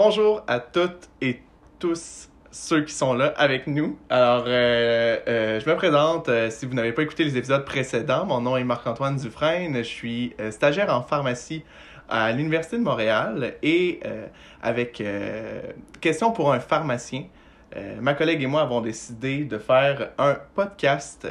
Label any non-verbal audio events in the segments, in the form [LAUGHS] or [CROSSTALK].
Bonjour à toutes et tous ceux qui sont là avec nous. Alors, euh, euh, je me présente. euh, si vous n'avez pas écouté les épisodes précédents, mon nom est Marc-Antoine Dufresne. Je suis stagiaire en pharmacie à l'Université de Montréal et avec question pour un pharmacien. ma collègue et moi avons décidé de faire un podcast.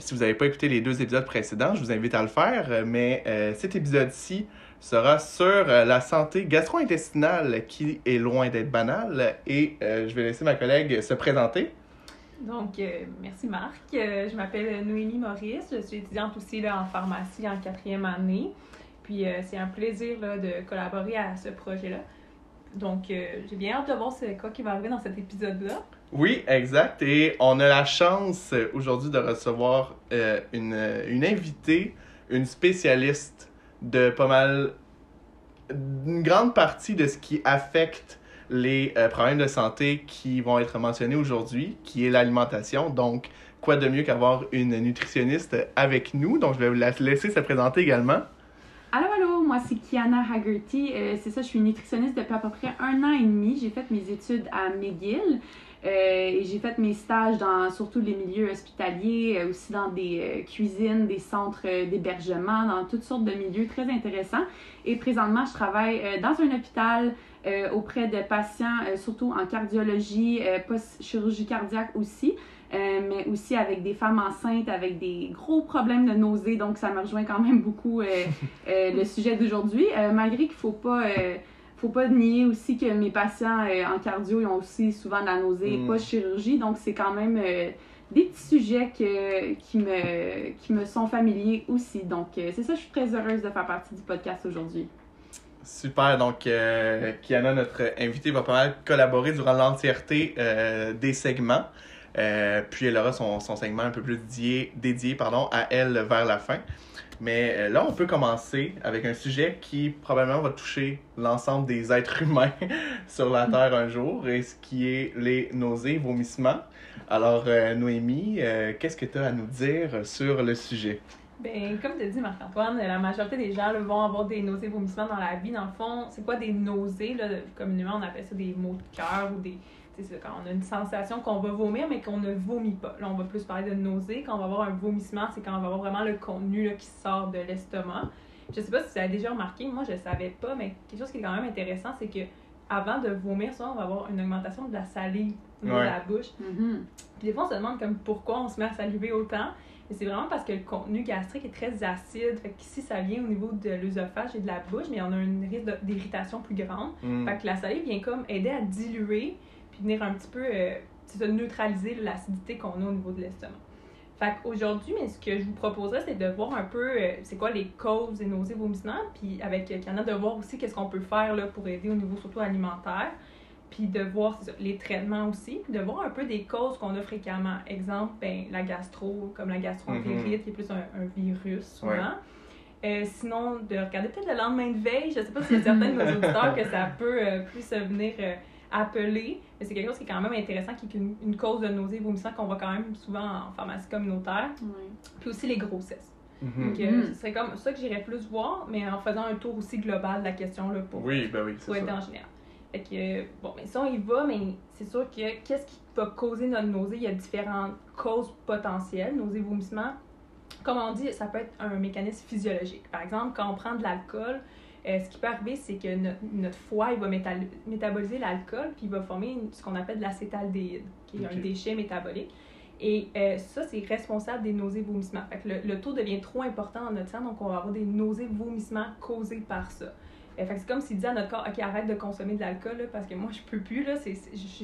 Si vous n'avez pas écouté les deux épisodes précédents, je vous invite à le faire. Mais cet épisode-ci sera sur euh, la santé gastro-intestinale qui est loin d'être banale. Et euh, je vais laisser ma collègue se présenter. Donc, euh, merci Marc. Euh, je m'appelle Noémie Maurice. Je suis étudiante aussi là, en pharmacie en quatrième année. Puis, c'est un plaisir là, de collaborer à ce projet-là. Donc, j'ai bien hâte de voir c'est quoi qui va arriver dans cet épisode-là. Oui, exact. Et on a la chance aujourd'hui de recevoir une, une invitée, une spécialiste de pas mal, une grande partie de ce qui affecte les euh, problèmes de santé qui vont être mentionnés aujourd'hui, qui est l'alimentation. Donc, quoi de mieux qu'avoir une nutritionniste avec nous? Donc, je vais vous la laisser se présenter également. Allô, allô, moi c'est Kiana Haggerty. Euh, c'est ça, je suis nutritionniste depuis à peu près un an et demi. J'ai fait mes études à McGill et j'ai fait mes stages dans surtout les milieux hospitaliers, euh, aussi dans des euh, cuisines, des centres euh, d'hébergement, dans toutes sortes de milieux très intéressants. Et présentement, je travaille euh, dans un hôpital euh, auprès de patients, euh, surtout en cardiologie, euh, post-chirurgie cardiaque aussi. Euh, mais aussi avec des femmes enceintes avec des gros problèmes de nausée. Donc, ça me rejoint quand même beaucoup euh, euh, le sujet d'aujourd'hui. Euh, malgré qu'il ne faut pas, euh, faut pas nier aussi que mes patients euh, en cardio ils ont aussi souvent de la nausée Mm. pas chirurgie. Donc, c'est quand même euh, des petits sujets que, qui, me, qui me sont familiers aussi. Donc, euh, c'est ça, je suis très heureuse de faire partie du podcast aujourd'hui. Super, donc Kiana, notre invitée, va pas mal collaborer durant l'entièreté des segments. Puis elle aura son, son segment un peu plus dédié, dédié pardon, à elle vers la fin. Mais euh, là, on peut commencer avec un sujet qui probablement va toucher l'ensemble des êtres [LAUGHS] humains [LAUGHS] sur la Terre un jour, et ce qui est les nausées, vomissements. Alors, euh, Noémie, euh, qu'est-ce que tu as à nous dire sur le sujet? Ben, comme tu dit Marc-Antoine, la majorité des gens vont avoir des nausées, vomissements dans la vie. Dans le fond, c'est quoi des nausées? Là, communément, on appelle ça des maux de cœur ou des. C'est ça, quand on a une sensation qu'on va vomir, mais qu'on ne vomit pas. Là, on va plus parler de nausées. Quand on va avoir un vomissement, c'est quand on va avoir vraiment le contenu là, qui sort de l'estomac. Je sais pas si vous avez déjà remarqué, moi je savais pas, mais quelque chose qui est quand même intéressant, c'est que avant de vomir, souvent, on va avoir une augmentation de la salive au niveau Ouais. de la bouche. Puis des fois, on se demande comme pourquoi on se met à saliver autant. Et c'est vraiment parce que le contenu gastrique est très acide. Fait qu'ici, ça vient au niveau de l'œsophage et de la bouche, mais on a une risque d'irritation plus grande. Hmm. Fait que la salive vient comme aider à diluer, puis venir un petit peu euh, ça, neutraliser l'acidité qu'on a au niveau de l'estomac. Fait qu'aujourd'hui, mais ce que je vous proposerais, c'est de voir un peu euh, c'est quoi les causes des nausées vomissements, puis avec euh, de voir aussi qu'est-ce qu'on peut faire là, pour aider au niveau surtout alimentaire, puis de voir ça, les traitements aussi, puis de voir un peu des causes qu'on a fréquemment. Exemple, ben, la gastro, comme la gastroentérite, qui est plus un, un virus souvent. Ouais. Euh, sinon, de regarder peut-être le lendemain de veille. Je sais pas s'il y a certains de nos auditeurs que ça peut euh, plus euh, venir euh, appeler, mais c'est quelque chose qui est quand même intéressant, qui est une, une cause de nausée vomissant qu'on voit quand même souvent en pharmacie communautaire. Puis aussi les grossesses. Mhm. Donc, euh, Mhm. ce serait comme ça que j'irais plus voir, mais en faisant un tour aussi global de la question là, pour, Oui, ben oui, pour être ça. en général. Fait que, euh, bon, mais si on y va, mais c'est sûr que qu'est-ce qui peut causer notre nausée? Il y a différentes causes potentielles, nausée, vomissement. Comme on dit, ça peut être un mécanisme physiologique. Par exemple, quand on prend de l'alcool, euh, ce qui peut arriver, c'est que notre, notre foie il va métaboliser l'alcool, puis il va former une- ce qu'on appelle de l'acétaldéhyde, qui est un déchet métabolique. Et euh, ça, c'est responsable des nausées, vomissements. Fait que le, le taux devient trop important dans notre sang, donc on va avoir des nausées, vomissements causés par ça. Euh, fait que c'est comme s'il disait à notre corps, OK, arrête de consommer de l'alcool, parce que moi, je peux plus, là, je,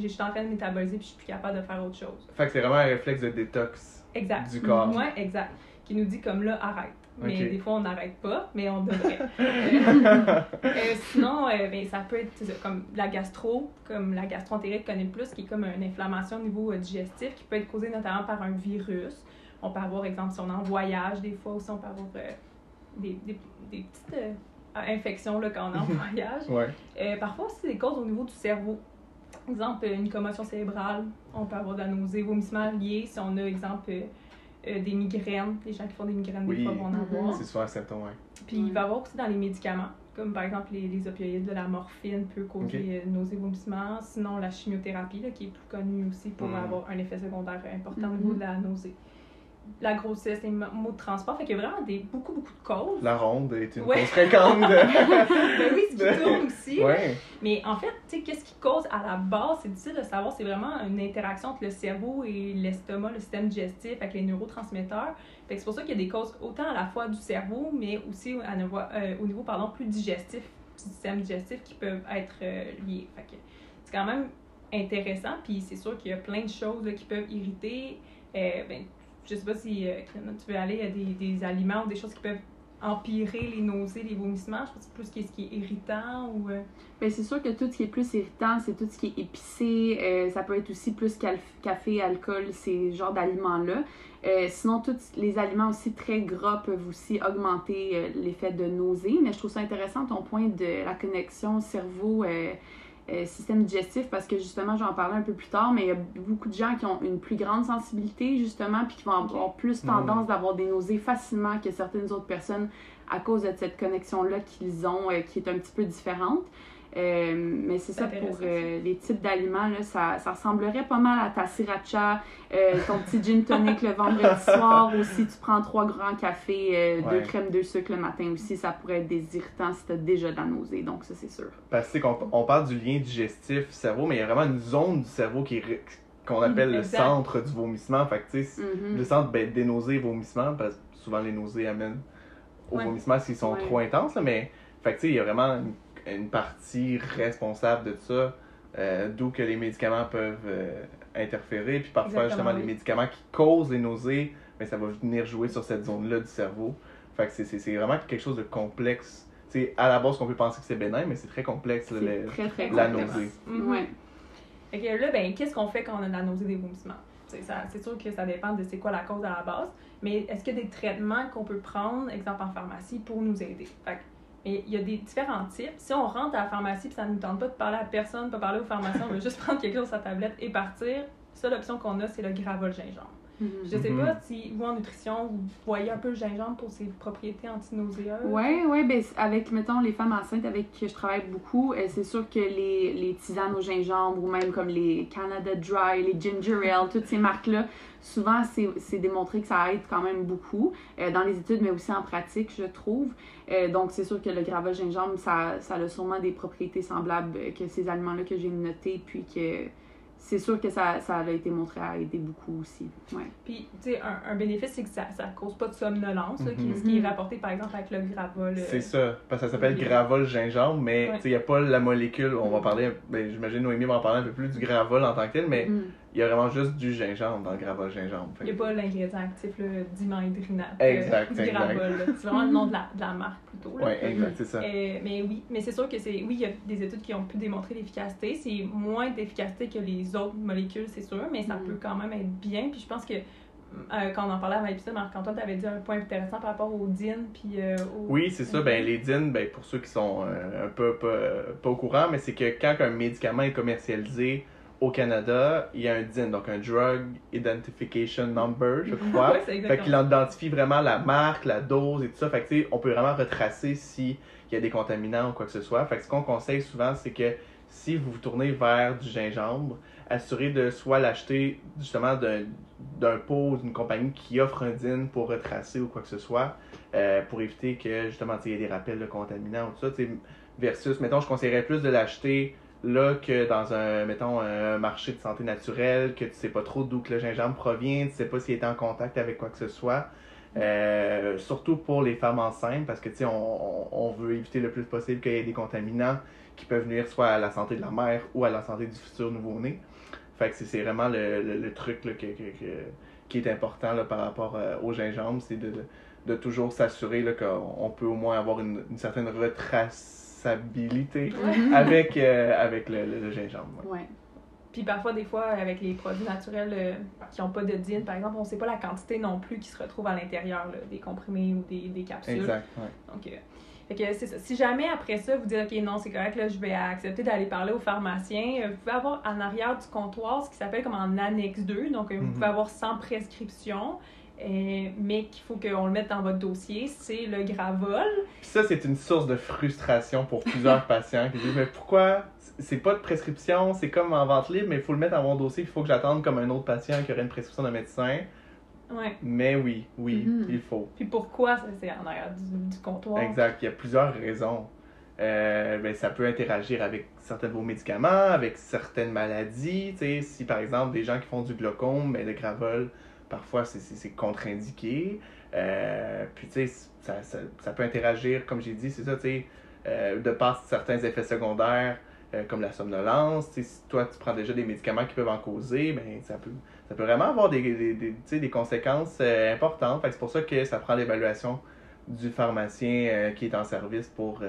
je suis en train de métaboliser, puis je suis plus capable de faire autre chose. Fait que c'est vraiment un réflexe de détox Exact. du corps. Ouais, exact. Qui nous dit comme là, arrête. Mais des fois, on n'arrête pas, mais on devrait. [LAUGHS] Euh, sinon, euh, ben, ça peut être comme la gastro, comme la gastroentérite connaît le plus, qui est comme une inflammation au niveau euh, digestif, qui peut être causée notamment par un virus. On peut avoir, exemple, si on est en voyage, des fois aussi, on peut avoir des, des, des petites infections là, quand on est en [LAUGHS] voyage. Ouais. Parfois aussi des causes au niveau du cerveau. Exemple, une commotion cérébrale, on peut avoir de la nausée, vomissement lié. Si on a, exemple, euh, des migraines, les gens qui font des migraines, Oui. des fois vont en Mhm. avoir. C'est souvent un symptôme, ouais. Puis il va y avoir aussi dans les médicaments. comme par exemple les, les opioïdes, la morphine peut causer euh, nausées, vomissements. Sinon, la chimiothérapie, là, qui est plus connue aussi pour Mm. avoir un effet secondaire important au Mhm. niveau de la nausée. La grossesse, les maux de transport, fait qu'il y a vraiment des, beaucoup, beaucoup de causes. La ronde est une Ouais. cause fréquente. de- [LAUGHS] Ben oui, ce qui tourne aussi. ouais. Mais en fait, tu sais, qu'est-ce qui cause à la base, c'est difficile de savoir. C'est vraiment une interaction entre le cerveau et l'estomac, le système digestif, avec les neurotransmetteurs. Fait que c'est pour ça qu'il y a des causes autant à la fois du cerveau, mais aussi à euh, au niveau pardon, plus digestif, du système digestif, qui peuvent être euh, liés. Fait que c'est quand même intéressant. Puis c'est sûr qu'il y a plein de choses là, qui peuvent irriter. Euh, ben, je sais pas si euh, tu veux aller à des, des aliments ou des choses qui peuvent empirer les nausées, les vomissements. Je pense plus ce qui est irritant ou. euh, Ben, c'est sûr que tout ce qui est plus irritant, c'est tout ce qui est épicé. euh, ça peut être aussi plus café, alcool, ces genres d'aliments-là. Euh, sinon, tous les aliments aussi très gras peuvent aussi augmenter euh, l'effet de nausée. Mais je trouve ça intéressant ton point de la connexion cerveau. Euh, système digestif parce que justement j'en parlais un peu plus tard mais il y a beaucoup de gens qui ont une plus grande sensibilité justement puis qui vont avoir plus Mm. tendance d'avoir des nausées facilement que certaines autres personnes à cause de cette connexion-là qu'ils ont, euh, qui est un petit peu différente. Euh, mais c'est ça pour euh, les types d'aliments, là, ça, ça ressemblerait pas mal à ta sriracha, euh, ton petit gin tonic le vendredi [LAUGHS] soir, ou si tu prends trois grands cafés, euh, deux crèmes, deux sucres le matin aussi, ça pourrait être des irritants si t'as déjà de la nausée, donc ça c'est sûr. Parce que qu'on on parle du lien digestif-cerveau, mais il y a vraiment une zone du cerveau qui qu'on appelle le centre du vomissement. Fait que, tu Mhm. le centre ben, des nausées et vomissements, parce que souvent les nausées amènent au Ouais. vomissement s'ils sont Ouais. trop intenses, là, mais fait que, tu il y a vraiment une, une partie responsable de ça, euh, d'où que les médicaments peuvent euh, interférer, puis parfois Exactement, justement les médicaments qui causent les nausées, mais ça va venir jouer sur cette zone-là du cerveau. Fait que c'est- c'est c'est vraiment quelque chose de complexe. C'est à la base qu'on peut penser que c'est bénin, mais c'est très complexe. le- très très la complexe. nausée. Mhm. Ouais. Fait que là, ben, qu'est-ce qu'on fait quand on a de la nausée des vomissements? C'est ça- c'est sûr que ça dépend de c'est quoi la cause à la base, mais est-ce qu'il y a des traitements qu'on peut prendre, exemple en pharmacie, pour nous aider? Fait que, mais il y a des différents types. Si on rentre à la pharmacie et ça ne nous tente pas de parler à personne, pas parler au pharmacien, on veut juste [LAUGHS] prendre quelque chose sur sa tablette et partir, ça, l'option qu'on a, c'est le gravol gingembre. Mhm. Je sais Mhm. pas si vous, en nutrition, vous voyez un peu le gingembre pour ses propriétés antinauséeuses. Ouais, ouais, ben avec, mettons, les femmes enceintes avec qui je travaille beaucoup, euh, c'est sûr que les, les tisanes au gingembre ou même comme les Canada Dry, les Ginger Ale, toutes ces marques-là, souvent c'est c'est démontré que ça aide quand même beaucoup euh, dans les études, mais aussi en pratique, je trouve. Euh, donc c'est sûr que le gravol gingembre, ça, ça a sûrement des propriétés semblables que ces aliments-là que j'ai notés, puis que c'est sûr que ça, ça a été montré à aider beaucoup aussi. Ouais. Puis, tu sais, un, un bénéfice, c'est que ça ne cause pas de somnolence, là, qui, Mhm. ce qui est rapporté par exemple avec le gravol. euh, C'est ça, parce que ça s'appelle gravol gingembre, mais Ouais. tu sais, il n'y a pas la molécule. On va Mm. parler, ben, j'imagine Noémie va en parler un peu plus du gravol en tant que tel, mais Mhm. Il y a vraiment juste du gingembre dans le gravol gingembre. Il n'y a pas l'ingrédient actif, le dimenhydrinate. Exact, du exact. gravol. là. C'est vraiment le nom de la, de la marque plutôt. Ouais, exact, c'est ça. Euh, mais oui, mais c'est sûr que c'est. Oui, il y a des études qui ont pu démontrer l'efficacité. C'est moins d'efficacité que les autres molécules, c'est sûr, mais ça Mhm. peut quand même être bien. Puis je pense que euh, quand on en parlait avant l'épisode, Marc-Antoine, tu avais dit un point intéressant par rapport au DIN. Puis euh. Oui, c'est ça. Ben, les DIN, ben, pour ceux qui sont euh, un peu pas, pas au courant, mais c'est que quand un médicament est commercialisé au Canada, il y a un DIN, donc un Drug Identification Number, je [LAUGHS] crois. Ouais, c'est Fait qu'il identifie vraiment la marque, la dose et tout ça. Fait que, tu sais, on peut vraiment retracer s'il y a des contaminants ou quoi que ce soit. Fait que ce qu'on conseille souvent, c'est que si vous vous tournez vers du gingembre, assurez de soit l'acheter justement d'un d'un pot ou d'une compagnie qui offre un DIN pour retracer ou quoi que ce soit, euh, pour éviter que justement il y ait des rappels de contaminants ou tout ça. Versus, mettons, je conseillerais plus de l'acheter là que dans un, mettons, un marché de santé naturelle, que tu sais pas trop d'où que le gingembre provient, tu sais pas s'il est en contact avec quoi que ce soit. Euh, surtout pour les femmes enceintes, parce que tu sais, on, on, veut éviter le plus possible qu'il y ait des contaminants qui peuvent nuire soit à la santé de la mère ou à la santé du futur nouveau-né. Fait que c'est- vraiment le, le, truc là, que, que- que- qui est important là, par rapport euh, au gingembre, c'est de, de toujours s'assurer qu'on on peut au moins avoir une, une certaine retraçabilité Mhm. [LAUGHS] avec, euh, avec le, le- le gingembre. ouais. Ouais. Puis parfois, des fois, avec les produits naturels euh, qui n'ont pas de DIN, par exemple, on ne sait pas la quantité non plus qui se retrouve à l'intérieur des comprimés ou des, des capsules. Exact. ouais. Donc, euh, fait que c'est ça. Si jamais après ça, vous dites, OK, non, c'est correct, là, je vais accepter d'aller parler au pharmacien, vous pouvez avoir en arrière du comptoir ce qui s'appelle comme en annexe 2. Donc, vous Mhm. pouvez avoir sans prescription. Euh, mais qu'il faut qu'on le mette dans votre dossier, c'est le Gravol. Puis ça, c'est une source de frustration pour plusieurs [LAUGHS] patients qui disent Mais pourquoi? C'est pas de prescription, c'est comme en vente libre, mais il faut le mettre dans mon dossier, il faut que j'attende comme un autre patient qui aurait une prescription d'un médecin. Ouais. Mais oui, oui, Mhm. il faut. Puis pourquoi? Ça, c'est en arrière du, du comptoir? Exact, il y a plusieurs raisons. Euh, ben, ça peut interagir avec certains de vos médicaments, avec certaines maladies. tu sais, Si par exemple des gens qui font du glaucome, ben, le gravol, parfois c'est- contre-indiqué. Euh, puis tu sais, ça, ça, ça peut interagir, comme j'ai dit, c'est ça, tu sais, euh, de par certains effets secondaires, euh, comme la somnolence. Si toi tu prends déjà des médicaments qui peuvent en causer, ben, ça, peut, ça peut vraiment avoir des, des, des, des conséquences importantes. C'est pour ça que ça prend l'évaluation du pharmacien qui est en service pour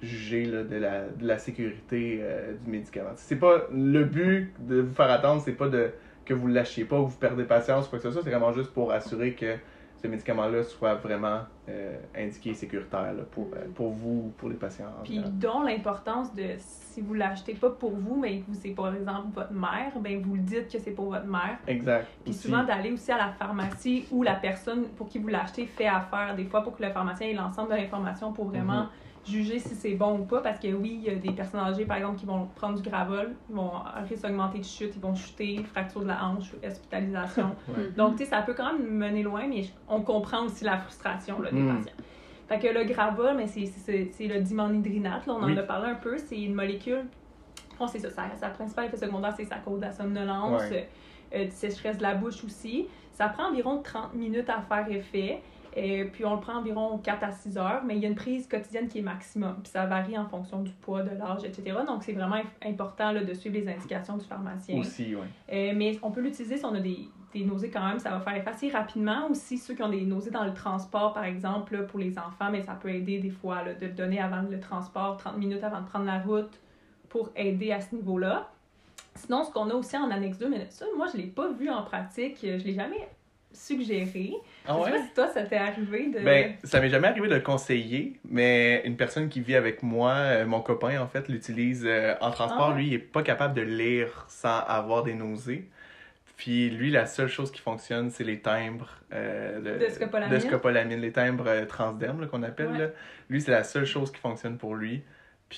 juger là, de, la, de la sécurité du médicament. C'est pas le but de vous faire attendre, c'est pas de que vous le lâchiez pas ou vous perdez patience quoi que ce soit, c'est vraiment juste pour assurer que ce médicament-là soit vraiment euh, indiqué et sécuritaire là, pour, euh, pour vous ou pour les patients. en Puis dont l'importance de si vous l'achetez pas pour vous, mais que c'est par exemple votre mère, ben vous le dites que c'est pour votre mère. Exact. Puis Aussi. souvent d'aller aussi à la pharmacie où la personne pour qui vous l'achetez fait affaire, des fois pour que le pharmacien ait l'ensemble de l'information pour vraiment Mhm. Juger si c'est bon ou pas. Parce que oui, il y a des personnes âgées par exemple qui vont prendre du gravol, ils vont risque augmenté de chute, ils vont chuter, fracture de la hanche, hospitalisation. [LAUGHS] Ouais. Donc, tu sais, ça peut quand même mener loin, mais on comprend aussi la frustration là, des Mm. patients. Fait que le gravol, mais c'est- le dimanhydrinate, là, on en a parlé un peu, c'est une molécule. Bon, c'est ça, sa, principale effet secondaire, c'est ça cause de la somnolence, Ouais. euh, du sécheresse de la bouche aussi. Ça prend environ 30 minutes à faire effet. Euh, puis on le prend environ 4 à 6 heures, mais il y a une prise quotidienne qui est maximum. Puis ça varie en fonction du poids, de l'âge, etc. Donc c'est vraiment important là, de suivre les indications du pharmacien. Aussi, oui. Euh, mais on peut l'utiliser si on a des, des nausées quand même, ça va faire assez rapidement. Aussi, ceux qui ont des nausées dans le transport, par exemple, là, pour les enfants, mais ça peut aider des fois là, de le donner avant le transport, 30 minutes avant de prendre la route, pour aider à ce niveau-là. Sinon, ce qu'on a aussi en annexe 2, mais ça, moi, je l'ai pas vu en pratique, je l'ai jamais suggéré. Ah je sais ouais? pas si toi, ça t'est arrivé de... Ben, ça m'est jamais arrivé de le conseiller, mais une personne qui vit avec moi, euh, mon copain, en fait, l'utilise euh, en transport. Ah ouais? Lui, il est pas capable de lire sans avoir des nausées. Puis lui, la seule chose qui fonctionne, c'est les timbres euh, De scopolamine. de scopolamine, les timbres euh, transdermes qu'on appelle. Ouais. là. Lui, c'est la seule chose qui fonctionne pour lui.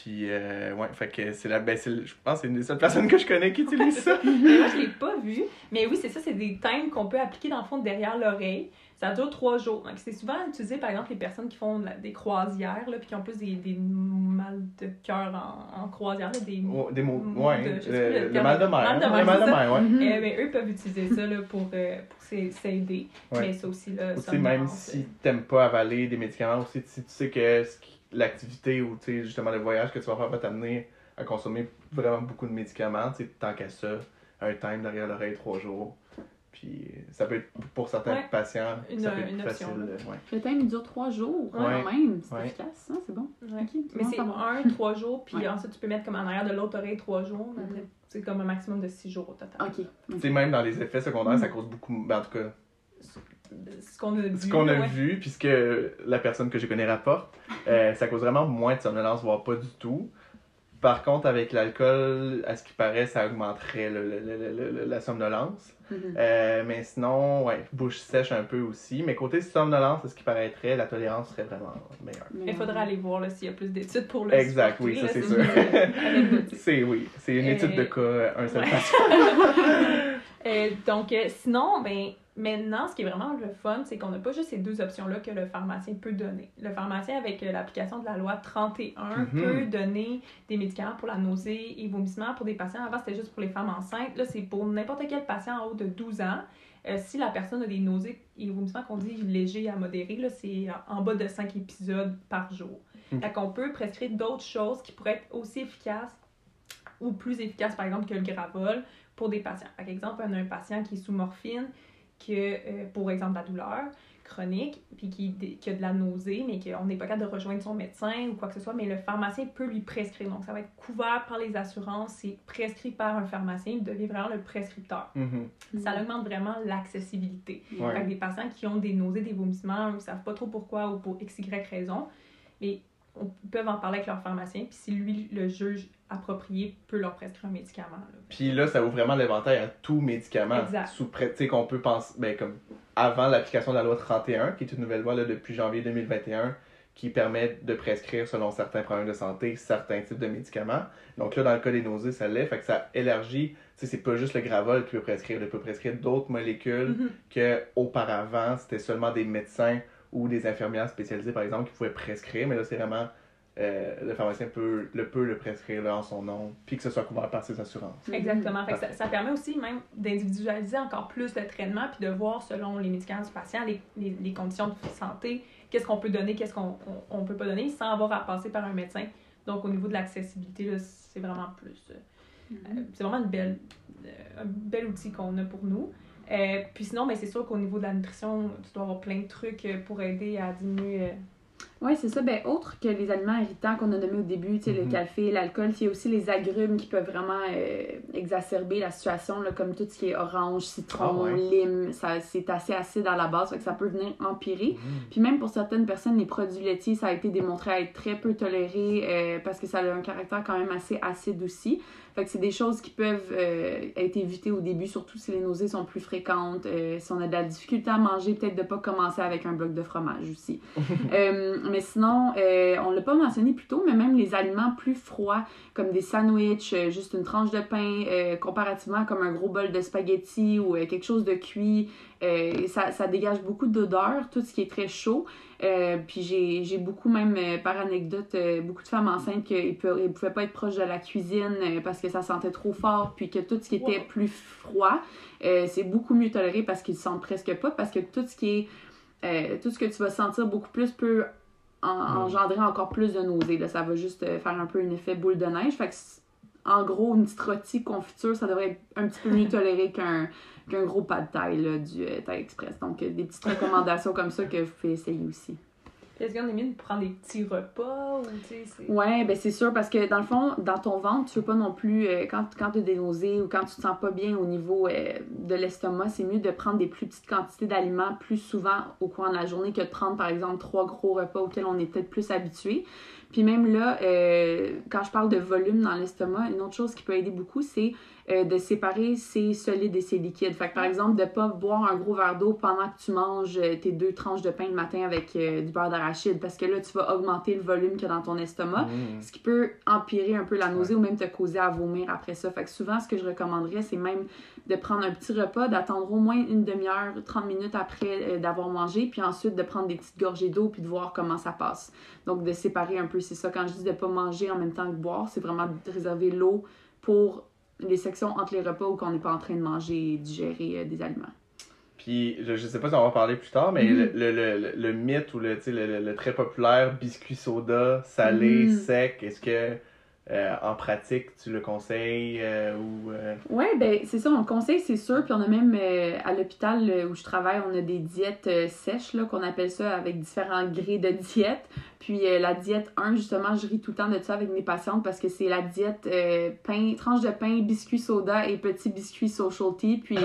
Puis, euh, ouais, fait que c'est la. Ben, je pense que c'est une des seules personnes que je connais qui utilise ça. [LAUGHS] Mais moi, je l'ai pas vu. Mais oui, c'est ça, c'est des timbres qu'on peut appliquer dans le fond derrière l'oreille. Ça dure trois jours. Donc, c'est souvent utilisé, par exemple, les personnes qui font des croisières, là, puis qui ont plus des, des mal de cœur en, en croisière, là, des... Oh, des mots. Ouais, de- je le, plus le mal de mer. Mal de mer, le mal de mer, ouais. Mhm. Eh ben, eux peuvent utiliser ça là, pour, euh, pour s'ai- s'aider. Ouais. Mais ça aussi, là, Aussi, même euh, si t'aimes pas avaler des médicaments, aussi si tu sais que ce qui- l'activité ou tu sais, justement le voyage que tu vas faire va t'amener à consommer vraiment beaucoup de médicaments, tu sais, tant qu'à ça, un time derrière l'oreille trois jours. Puis ça peut être pour certains Ouais. patients, Une- ça peut être une facile. option, là. euh, ouais. Le time il dure trois jours quand Ouais. même. C'est Ouais. efficace, hein? c'est bon. Mais c'est un, [LAUGHS] trois jours, puis Ouais. ensuite tu peux mettre comme en arrière de l'autre oreille trois jours. Mhm. C'est comme un maximum de six jours au total. Ok. Tu sais, même dans les effets secondaires, Mm. ça cause beaucoup. ben, en tout cas, Ce qu'on a vu. ce qu'on a ouais. vu, puis ce que la personne que je connais rapporte, euh, ça cause vraiment moins de somnolence, voire pas du tout. Par contre, avec l'alcool, à ce qui paraît, ça augmenterait le- le- le- la somnolence. Mhm. Euh, mais sinon, ouais, bouche sèche un peu aussi. Mais côté somnolence, à ce qui paraîtrait, la tolérance serait vraiment meilleure. Il faudra aller voir s'il y a plus d'études pour le Exact, supporter, oui, ça c'est sûr. [LAUGHS] c'est oui, c'est une Euh, étude de cas, un seul patient. [LAUGHS] Donc, sinon, ben, maintenant, ce qui est vraiment le fun, c'est qu'on n'a pas juste ces deux options-là que le pharmacien peut donner. Le pharmacien, avec euh, l'application de la loi 31, Mhm. peut donner des médicaments pour la nausée et vomissement pour des patients. Avant, c'était juste pour les femmes enceintes. Là, c'est pour n'importe quel patient en haut de 12 ans. Euh, si la personne a des nausées et vomissements qu'on dit légers à modérés, c'est en bas de 5 épisodes par jour. Mhm. Fait qu'on peut prescrire d'autres choses qui pourraient être aussi efficaces ou plus efficaces, par exemple, que le gravol pour des patients. Par exemple, on a un patient qui est sous morphine, que, euh, pour exemple, la douleur chronique, puis qui, qui a de la nausée, mais qu'on n'est pas capable de rejoindre son médecin ou quoi que ce soit, mais le pharmacien peut lui prescrire. Donc, ça va être couvert par les assurances, c'est prescrit par un pharmacien, il devient vraiment le prescripteur. Mhm. Ça augmente vraiment l'accessibilité. Ouais. Des patients qui ont des nausées, des vomissements, ils ne savent pas trop pourquoi ou pour x, y raison, mais on- peuvent en parler avec leur pharmacien, puis si lui, le juge approprié, peut leur prescrire un médicament. Puis là, ça ouvre vraiment l'éventail à tout médicament. Exact. Sous sais, qu'on peut penser, ben, comme avant l'application de la loi 31, qui est une nouvelle loi là, depuis janvier 2021, qui permet de prescrire, selon certains problèmes de santé, certains types de médicaments. Donc là, dans le cas des nausées, ça l'est. Fait que ça élargit. Tu sais, c'est pas juste le gravol qui peut prescrire. Il peut prescrire d'autres molécules Mhm. que auparavant c'était seulement des médecins ou des infirmières spécialisées, par exemple, qui pouvaient prescrire. Mais là, c'est vraiment. euh, le pharmacien peut le, peut le prescrire là, en son nom, puis que ce soit couvert par ses assurances. Exactement. Fait que ça, ça permet aussi même d'individualiser encore plus le traitement puis de voir selon les médicaments du patient, les, les, les conditions de santé, qu'est-ce qu'on peut donner, qu'est-ce qu'on on, on peut pas donner sans avoir à passer par un médecin. Donc au niveau de l'accessibilité, là, c'est vraiment plus. euh, Mhm. euh, c'est vraiment une belle, euh, un bel outil qu'on a pour nous. Euh, puis sinon, ben, c'est sûr qu'au niveau de la nutrition, tu dois avoir plein de trucs euh, pour aider à diminuer. Oui, c'est ça. Ben, autre que les aliments irritants qu'on a nommés au début, tu sais, Mhm. le café, l'alcool, il y a aussi les agrumes qui peuvent vraiment euh, exacerber la situation, là, comme tout ce qui est orange, citron, Ah ouais. lime. C'est assez acide à la base, fait que ça peut venir empirer. Mhm. Puis même pour certaines personnes, les produits laitiers, ça a été démontré à être très peu toléré euh, parce que ça a un caractère quand même assez acide aussi. Fait que c'est des choses qui peuvent euh, être évitées au début, surtout si les nausées sont plus fréquentes, si on a de la difficulté à manger, peut-être de pas commencer avec un bloc de fromage aussi. [LAUGHS] Mais sinon, euh, on l'a pas mentionné plus tôt, mais même les aliments plus froids, comme des sandwichs, euh, juste une tranche de pain, euh, comparativement comme un gros bol de spaghettis ou quelque chose de cuit, ça, ça dégage beaucoup d'odeur, tout ce qui est très chaud. Puis j'ai beaucoup, même par anecdote, beaucoup de femmes enceintes qui ne pouvaient pas être proches de la cuisine parce que ça sentait trop fort, puis que tout ce qui était plus froid, c'est beaucoup mieux toléré parce qu'ils ne sentent presque pas, parce que tout ce qui est. euh, tout ce que tu vas sentir beaucoup plus peut en- engendrer encore plus de nausées. Là. Ça va juste euh, faire un peu un effet boule de neige. Fait que, en gros, une petite rôtie confiture, ça devrait être un petit peu mieux toléré qu'un gros pas de taille là, du euh, Thai Express. Donc, euh, des petites recommandations comme ça que vous pouvez essayer aussi. Est-ce qu'on est mieux de prendre des petits repas ou. Ouais, ben c'est sûr, parce que dans le fond, dans ton ventre, tu veux pas non plus, euh, quand, quand tu as des nausées ou quand tu te sens pas bien au niveau euh, de l'estomac, c'est mieux de prendre des plus petites quantités d'aliments plus souvent au cours de la journée que de prendre, par exemple, trois gros repas auxquels on est peut-être plus habitué. Puis même là, euh, quand je parle de volume dans l'estomac, une autre chose qui peut aider beaucoup, c'est euh, de séparer ses solides et ses liquides. Fait que par exemple, de pas boire un gros verre d'eau pendant que tu manges euh, tes deux tranches de pain le matin avec euh, du beurre d'arachide, parce que là, tu vas augmenter le volume qu'il y a dans ton estomac Mhm. ce qui peut empirer un peu la nausée ou même te causer à vomir après ça. Fait que souvent, ce que je recommanderais, c'est même de prendre un petit repas, d'attendre au moins une demi-heure, 30 minutes après euh, d'avoir mangé, puis ensuite de prendre des petites gorgées d'eau puis de voir comment ça passe. Donc, de séparer un peu, c'est ça. Quand je dis de pas manger en même temps que boire, c'est vraiment de réserver l'eau pour les sections entre les repas où on n'est pas en train de manger et digérer euh, des aliments. Puis, je, je sais pas si on va en parler plus tard, mais Mhm. le, le, le, le- mythe ou le, le, très populaire biscuit soda, salé, Mhm. sec, est-ce que euh, en pratique tu le conseilles euh, ou. Ouais, ben c'est ça, on le conseille, c'est sûr. Puis on a même à l'hôpital où je travaille, on a des diètes sèches, là, qu'on appelle ça, avec différents grés de diète. Puis euh, la diète 1, justement, je ris tout le temps de ça avec mes patientes parce que c'est la diète euh, pain, tranche de pain, biscuit soda et petit biscuit social tea. Puis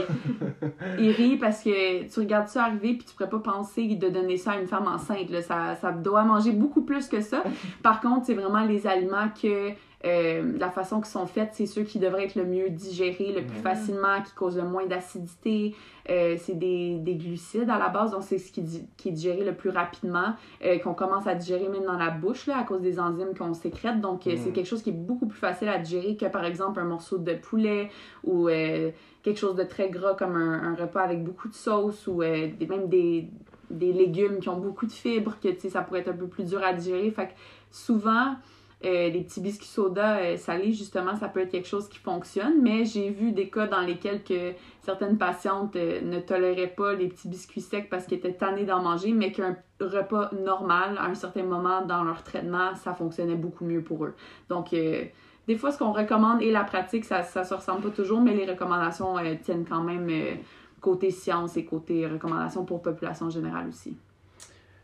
[LAUGHS] ils rient parce que tu regardes ça arriver puis tu pourrais pas penser de donner ça à une femme enceinte. Là. Ça, ça doit manger beaucoup plus que ça. [LAUGHS] Par contre, c'est vraiment les aliments que euh, la façon qu'ils sont faits, c'est ceux qui devraient être le mieux digérés, le plus Mhm. facilement, qui causent le moins d'acidité. Euh, c'est des, des glucides à la base, donc c'est ce qui, qui est digéré le plus rapidement, euh, qu'on commence à digérer même dans la bouche là, à cause des enzymes qu'on sécrète. Donc c'est quelque chose qui est beaucoup plus facile à digérer que par exemple un morceau de poulet ou quelque chose de très gras comme un, un repas avec beaucoup de sauce ou des- même des, des légumes qui ont beaucoup de fibres, que tu sais, ça pourrait être un peu plus dur à digérer. Fait que souvent, euh, les petits biscuits soda euh, salés, justement, ça peut être quelque chose qui fonctionne, mais j'ai vu des cas dans lesquels que certaines patientes euh, ne toléraient pas les petits biscuits secs parce qu'elles étaient tannées d'en manger, mais qu'un repas normal, à un certain moment dans leur traitement, ça fonctionnait beaucoup mieux pour eux. Donc, euh, des fois, ce qu'on recommande et la pratique, ça, ça se ressemble pas toujours, mais les recommandations euh, tiennent quand même euh, côté science et côté recommandations pour population générale aussi.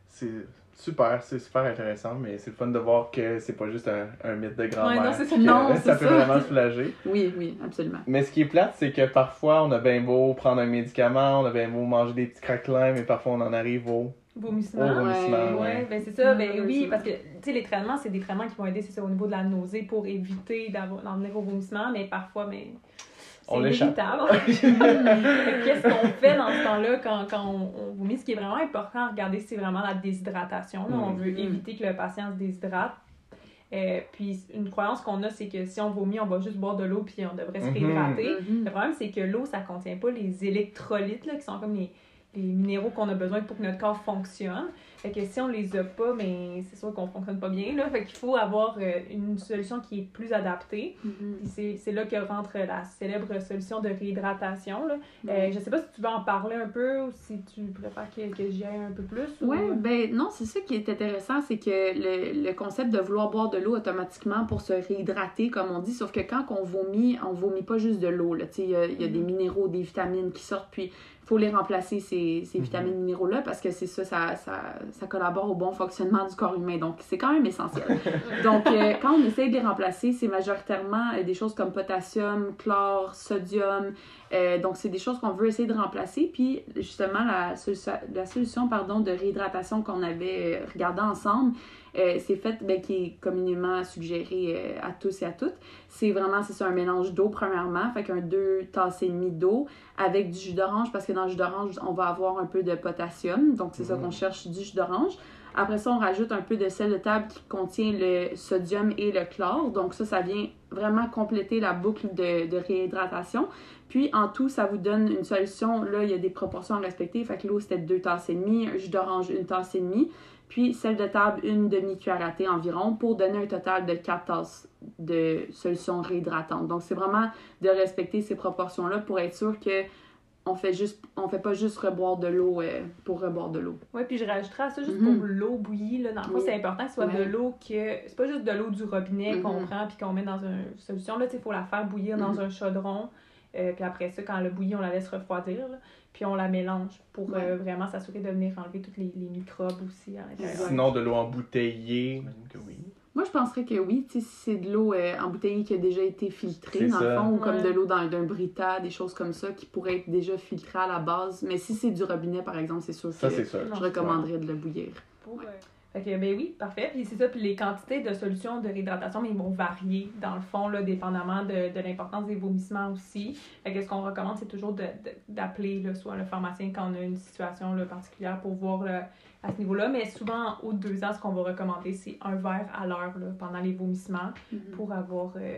C'est super, c'est super intéressant, mais c'est le fun de voir que c'est pas juste un, un mythe de grand-mère. Ouais, non, c'est ça. Non, ça peut ça. vraiment soulager. [LAUGHS] Oui, oui, absolument. Mais ce qui est plate, c'est que parfois on a bien beau prendre un médicament, on a bien beau manger des petits craquelins, mais parfois on en arrive au Vomissement. Vomissement, Ouais, ouais. ben c'est ça, ben oui, parce que, tu sais, les traitements, c'est des traitements qui vont aider, c'est ça, au niveau de la nausée pour éviter d'avoir- d'en venir au vomissement, mais parfois, mais c'est On l'échappe. [LAUGHS] Qu'est-ce qu'on fait dans ce temps-là quand, quand on, on vomit? Ce qui est vraiment important à regarder, c'est vraiment la déshydratation. là. On veut éviter que le patient se déshydrate. Euh, puis une croyance qu'on a, c'est que si on vomit, on va juste boire de l'eau puis on devrait se Mhm. réhydrater. Mhm. Le problème, c'est que l'eau, ça contient pas les électrolytes, là, qui sont comme les, les minéraux qu'on a besoin pour que notre corps fonctionne. Fait que si on les a pas, mais c'est sûr qu'on fonctionne pas bien, là. Fait qu'il faut avoir euh, une solution qui est plus adaptée. Mhm. Puis c'est, là que rentre la célèbre solution de réhydratation, là. Euh, je sais pas si tu veux en parler un peu ou si tu préfères que, que j'y aille un peu plus. ou- Ouais, ben non, c'est ça qui est intéressant, c'est que le, le concept de vouloir boire de l'eau automatiquement pour se réhydrater, comme on dit, sauf que quand on vomit, on vomit pas juste de l'eau. là. Tu sais, Il y y a des minéraux, des vitamines qui sortent, puis faut les remplacer, ces, ces Mhm. vitamines minéraux-là, parce que c'est ça ça, ça, ça collabore au bon fonctionnement du corps humain. Donc, c'est quand même essentiel. [LAUGHS] Donc, euh, quand on essaye de les remplacer, c'est majoritairement euh, des choses comme potassium, chlore, sodium. Euh, donc, c'est des choses qu'on veut essayer de remplacer. Puis, justement, la, solution, la solution pardon, de réhydratation qu'on avait regardée ensemble, euh, c'est fait, ben, qui est communément suggéré euh, à tous et à toutes. C'est vraiment, c'est ça, un mélange d'eau, premièrement. Fait qu'un deux tasses et demie d'eau avec du jus d'orange, parce que dans le jus d'orange, on va avoir un peu de potassium. Donc, c'est ça Mhm. qu'on cherche, du jus d'orange. Après ça, on rajoute un peu de sel de table qui contient le sodium et le chlore. Donc ça, ça vient vraiment compléter la boucle de, de réhydratation. Puis en tout, ça vous donne une solution. Là, il y a des proportions à respecter. Fait que l'eau, c'était deux tasses et demie. Un jus d'orange, une tasse et demie. Puis sel de table, une demi-cuillère à thé environ pour donner un total de quatre tasses de solution réhydratante. Donc c'est vraiment de respecter ces proportions-là pour être sûr que on fait juste on fait pas juste reboire de l'eau euh, pour reboire de l'eau. Ouais, puis je rajouterais à ça juste Mhm. pour l'eau bouillie. Là, dans le fond, Oui. c'est important que ce soit de l'eau que. C'est pas juste de l'eau du robinet qu'on Mhm. prend puis qu'on met dans une solution. Là, il faut la faire bouillir dans Mhm. un chaudron. Euh, puis après ça, quand elle a bouilli, on la laisse refroidir. là, puis on la mélange pour Ouais. euh, vraiment s'assurer de venir enlever tous les, les microbes aussi à l'intérieur. Sinon, de l'eau embouteillée, que oui. Moi, je penserais que oui, si c'est de l'eau euh, embouteillée qui a déjà été filtrée, dans le fond, ou comme de l'eau dans- d'un Brita, des choses comme ça, qui pourraient être déjà filtrées à la base. Mais si c'est du robinet, par exemple, c'est sûr Ça, que sûr. Je recommanderais de le bouillir. Pour, euh, Fait que, ben oui, parfait. Puis c'est ça, puis les quantités de solutions de réhydratation, mais ils vont varier, dans le fond, là, dépendamment de, de l'importance des vomissements aussi. Fait que ce qu'on recommande, c'est toujours de- de- d'appeler soit le pharmacien quand on a une situation là, particulière pour voir là, à ce niveau-là. Mais souvent, de deux ans, ce qu'on va recommander, c'est un verre à l'heure pendant les vomissements pour avoir euh,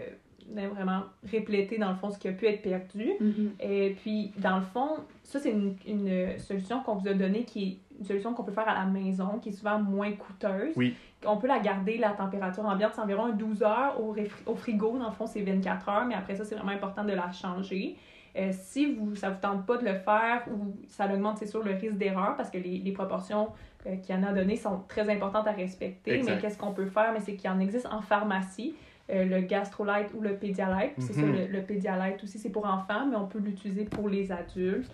vraiment réplété, dans le fond, ce qui a pu être perdu. Mhm. Et puis, dans le fond, ça, c'est une, une solution qu'on vous a donnée qui est une solution qu'on peut faire à la maison, qui est souvent moins coûteuse. Oui. On peut la garder, la température ambiante, c'est environ 12 heures. Au, au frigo, dans le fond, c'est 24 heures, mais après ça, c'est vraiment important de la changer. Euh, si vous, ça vous tente pas de le faire ou ça augmente, c'est sûr, le risque d'erreur parce que les, les proportions euh, qu'il y en a données sont très importantes à respecter. Exact. Mais qu'est-ce qu'on peut faire? Mais c'est qu'il en existe en pharmacie. euh, le Gastrolyte ou le Pédialyte. C'est ça, Mhm. le, le Pédialyte aussi, c'est pour enfants, mais on peut l'utiliser pour les adultes.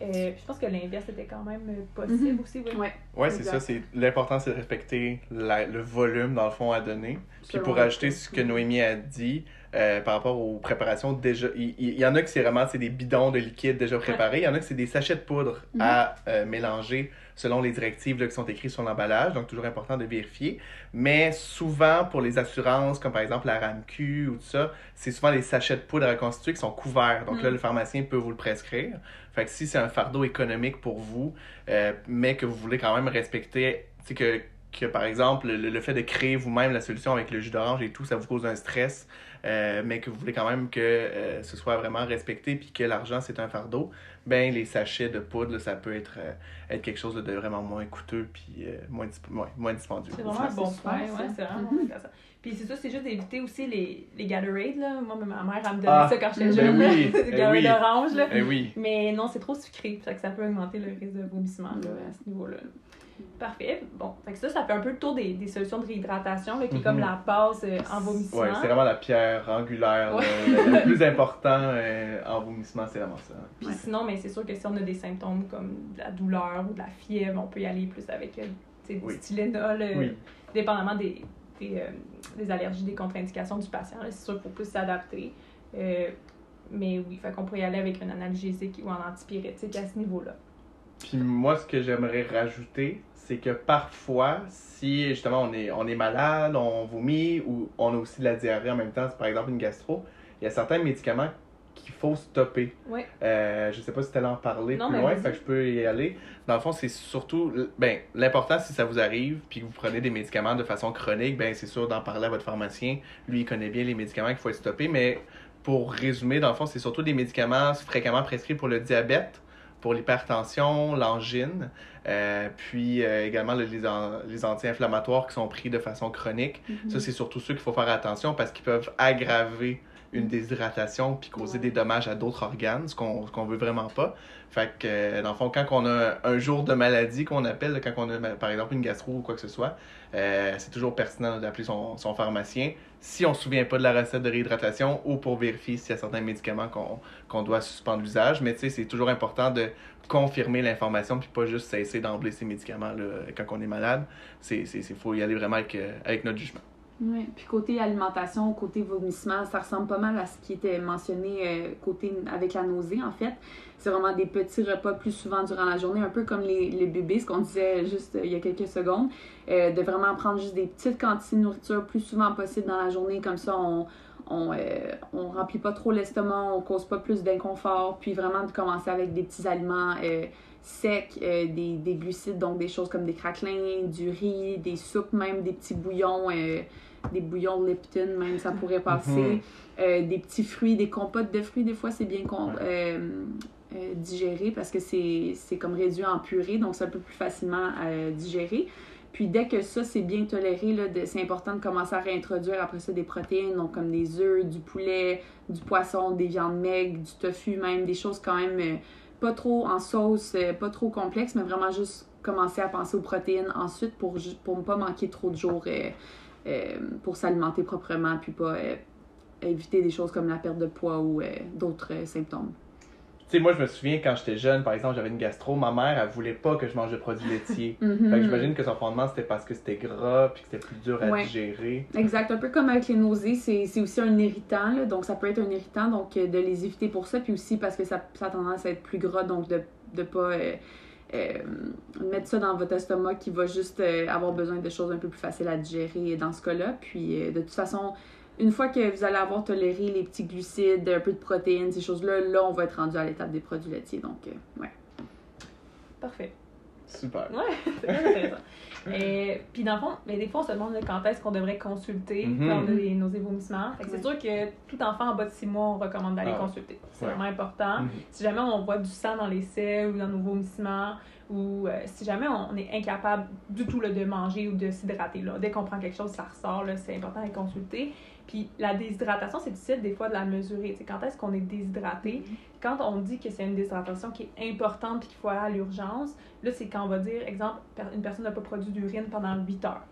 Euh, je pense que l'inverse était quand même euh, possible Mhm. aussi. Oui. Ouais. Ouais, c'est ça. C'est l'important, c'est de respecter la- le volume dans le fond à donner. Puis Selon pour ajouter ce que Noémie a dit euh, par rapport aux préparations déjà, il, y en a que c'est vraiment c'est des bidons de liquide déjà préparés. Il y en a que c'est des sachets de poudre Mhm. à euh, mélanger selon les directives là, qui sont écrites sur l'emballage. Donc toujours important de vérifier. Mais souvent pour les assurances, comme par exemple la RAMQ ou tout ça, c'est souvent les sachets de poudre reconstitués qui sont couverts. Donc là Mhm. le pharmacien peut vous le prescrire. Fait que si c'est un fardeau économique pour vous, euh, mais que vous voulez quand même respecter, tu sais, que, que par exemple, le, le fait de créer vous-même la solution avec le jus d'orange et tout, ça vous cause un stress, euh, mais que vous voulez quand même que euh, ce soit vraiment respecté puis que l'argent c'est un fardeau, ben les sachets de poudre, là, ça peut être, euh, être quelque chose de vraiment moins coûteux puis euh, moins, disp- ouais, moins dispendieux. C'est vraiment un Ça, bon point. ça. Ouais, c'est vraiment Mhm. intéressant. Puis c'est ça, c'est juste d'éviter aussi les, les Gatorade. Là. Moi, ma mère, elle me donnait Ah, ça quand j'étais ben jeune. oui, des ben Gatorade oui. orange. Là. Eh oui. Mais non, c'est trop sucré. Fait que ça peut augmenter le risque de vomissement là, à ce niveau-là. Parfait. Bon, fait que ça, ça fait un peu le tour des, des solutions de réhydratation, là, qui est Mhm. comme la base euh, en vomissement. Ouais, c'est vraiment la pierre angulaire, Ouais. le, le plus important euh, en vomissement, c'est vraiment ça. Puis Ouais. sinon, mais c'est sûr que si on a des symptômes comme de la douleur ou de la fièvre, on peut y aller plus avec euh, tu sais, du Oui. Tylenol, euh, Oui. dépendamment des, des, euh, des allergies, des contre-indications du patient. C'est sûr qu'il faut plus s'adapter. Euh, mais oui, fait qu'on pourrait y aller avec un analgésique ou un antipyrétique à ce niveau-là. Puis moi, ce que j'aimerais rajouter, c'est que parfois, si justement on est, on est malade, on vomit ou on a aussi de la diarrhée en même temps, c'est par exemple une gastro, il y a certains médicaments qu'il faut stopper. Ouais. Euh, je sais pas si tu allais en parler Non, plus loin, fait que je peux y aller. Dans le fond, c'est surtout, ben, l'important si ça vous arrive, puis que vous prenez des médicaments de façon chronique, ben, c'est sûr d'en parler à votre pharmacien. Lui, il connaît bien les médicaments qu'il faut stopper, mais pour résumer, dans le fond, c'est surtout des médicaments fréquemment prescrits pour le diabète, pour l'hypertension, l'angine, euh, puis euh, également le- les, an- les anti-inflammatoires qui sont pris de façon chronique. Mhm. Ça, c'est surtout ceux qu'il faut faire attention parce qu'ils peuvent aggraver une déshydratation puis causer Ouais. des dommages à d'autres organes, ce qu'on qu'on veut vraiment pas. Fait que, dans le fond, quand on a un jour de maladie qu'on appelle, quand on a, par exemple, une gastro ou quoi que ce soit, euh, c'est toujours pertinent d'appeler son, pharmacien si on ne se souvient pas de la recette de réhydratation ou pour vérifier s'il y a certains médicaments qu'on doit suspendre l'usage. Mais tu sais, c'est toujours important de confirmer l'information puis pas juste cesser d'emblée ces médicaments-là quand on est malade. C'est faut y aller vraiment avec, euh, avec notre jugement. Oui, puis côté alimentation, côté vomissement, ça ressemble pas mal à ce qui était mentionné euh, côté avec la nausée en fait. C'est vraiment des petits repas plus souvent durant la journée, un peu comme les, les bébés, ce qu'on disait juste euh, il y a quelques secondes. Euh, de vraiment prendre juste des petites quantités de nourriture plus souvent possible dans la journée, comme ça on, on, on remplit pas trop l'estomac, on cause pas plus d'inconfort, puis vraiment de commencer avec des petits aliments secs, des, des glucides, donc des choses comme des craquelins, du riz, des soupes, même des petits bouillons. Des bouillons de Lipton, même, ça pourrait passer. Mhm. Euh, des petits fruits, des compotes de fruits, des fois, c'est bien euh, euh, digéré parce que c'est comme réduit en purée, donc c'est un peu plus facilement à digérer. Puis dès que ça, c'est bien toléré, c'est important de commencer à réintroduire après ça des protéines, donc comme des œufs, du poulet, du poisson, des viandes maigres, du tofu même, des choses quand même pas trop en sauce, pas trop complexes, mais vraiment juste commencer à penser aux protéines ensuite pour, ne pas manquer trop de jours pour s'alimenter proprement, puis pas euh, éviter des choses comme la perte de poids ou euh, d'autres euh, symptômes. Tu sais, moi, je me souviens quand j'étais jeune, par exemple, j'avais une gastro, ma mère, elle voulait pas que je mange de produits laitiers. [LAUGHS] Mhm. Fait que j'imagine que son fondement, c'était parce que c'était gras puis que c'était plus dur à Ouais. digérer. Exact, un peu comme avec les nausées, c'est c'est aussi un irritant, là, donc ça peut être un irritant, donc euh, de les éviter pour ça, puis aussi parce que ça, ça a tendance à être plus gras, donc de ne pas euh, euh, mettre ça dans votre estomac qui va juste euh, avoir besoin de choses un peu plus faciles à digérer dans ce cas-là. Puis euh, de toute façon, une fois que vous allez avoir toléré les petits glucides, un peu de protéines, ces choses-là, là, on va être rendu à l'étape des produits laitiers, donc ouais. Parfait. Super. Ouais, [LAUGHS] c'est très intéressant. Et, puis dans le fond, mais des fois, on se demande quand est-ce qu'on devrait consulter Mhm. quand on a des nausées vomissements. Fait que c'est sûr que tout enfant en bas de 6 mois, on recommande d'aller Ah. consulter. C'est Ouais. vraiment important. Mhm. Si jamais on voit du sang dans les selles ou dans nos vomissements, ou euh, si jamais on est incapable du tout là, de manger ou de s'hydrater, là, dès qu'on prend quelque chose, ça ressort, là, c'est important d'aller consulter. Puis la déshydratation, c'est difficile des fois de la mesurer. Tu sais, quand est-ce qu'on est déshydraté? Quand on dit que c'est une déshydratation qui est importante et qu'il faut aller à l'urgence, là, c'est quand on va dire, exemple, une personne n'a pas produit d'urine pendant 8 heures.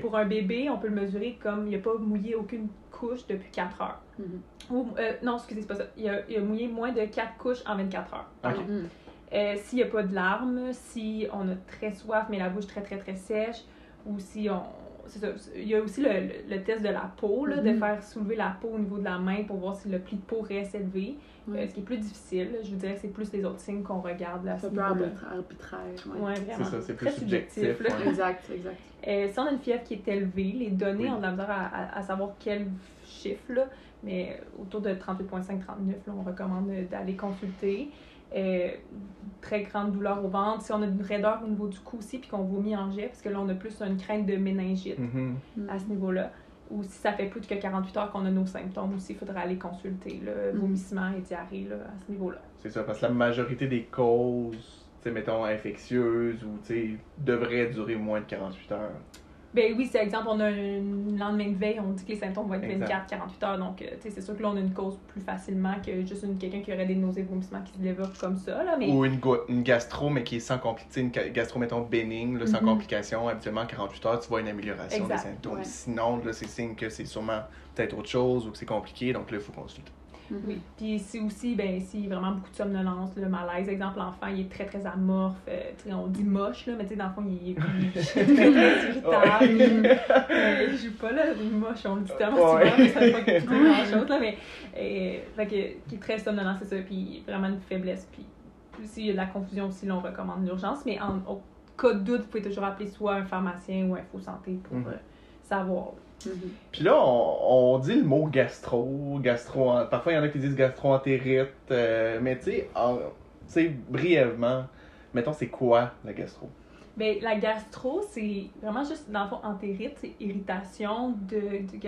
Pour un bébé, on peut le mesurer comme il n'a pas mouillé aucune couche depuis 4 heures. Mhm. Ou, euh, non, excusez, c'est pas ça. Il a, il a mouillé moins de 4 couches en 24 heures. Mhm. Euh, S'il n'y a pas de larmes, si on a très soif mais la bouche très très très sèche, ou si on. C'est ça. Il y a aussi le, le- le test de la peau, là, de Mhm. faire soulever la peau au niveau de la main pour voir si le pli de peau reste élevé. Euh, ce qui est plus difficile. Je vous dirais que c'est plus les autres signes qu'on regarde là, C'est un peu arbitraire. arbitraire, ouais. Ouais, vraiment. C'est ça, c'est plus subjectif. ouais. Exact, exact. Euh, si on a une fièvre qui est élevée, les données Oui. ont de la misère à, à- à savoir quel chiffre, là, mais autour de 38,5-39, là, on recommande d'aller consulter. Euh, très grande douleur au ventre. Si on a une raideur au niveau du cou aussi, puis qu'on vomit en jet, parce que là, on a plus une crainte de méningite Mhm. à ce niveau-là. Ou si ça fait plus que 48 heures qu'on a nos symptômes aussi, il faudra aller consulter, là, Mhm. vomissement et diarrhée là, à ce niveau-là. C'est ça, parce que la majorité des causes, tu sais, mettons, infectieuses ou, tu sais, devraient durer moins de 48 heures. Ben oui, c'est exemple, on a un lendemain de veille, on dit que les symptômes vont être Exact. 24-48 heures. Donc, euh, tu sais, c'est sûr que là, on a une cause plus facilement que juste une, quelqu'un qui aurait des nausées vomissements qui se développent comme ça. Là, mais Ou une, go- une gastro, mais qui est sans complication, une gastro, mettons, bénigne, là, sans Mhm. complication. Habituellement, en 48 heures, tu vois une amélioration Exact, des symptômes. ouais. Sinon, là, c'est signe que c'est sûrement peut-être autre chose ou que c'est compliqué, donc là, il faut consulter. Mhm. oui. Puis si aussi, ben, si vraiment beaucoup de somnolence, le malaise, exemple, l'enfant, il est très, très amorphe. euh, on dit moche, là, mais tu sais, dans le fond, il est, il est [LAUGHS] très, très irritable. Euh, il joue pas, là, moche, on le dit tellement souvent, Ouais. mais ça pas dire grand-chose, [LAUGHS] là, mais euh, fait que, qui est très somnolent, c'est ça, puis vraiment une faiblesse, puis s'il y a de la confusion aussi, là, on recommande l'urgence. Mais en au cas de doute, vous pouvez toujours appeler soit un pharmacien ou un faux santé pour Mhm. euh, savoir. Mhm. Puis là, on, on dit le mot gastro, gastro. Parfois, il y en a qui disent gastro-entérite. euh, mais tu sais, brièvement, mettons, c'est quoi la gastro? Ben, la gastro, c'est vraiment juste, dans le fond, entérite, c'est irritation de, du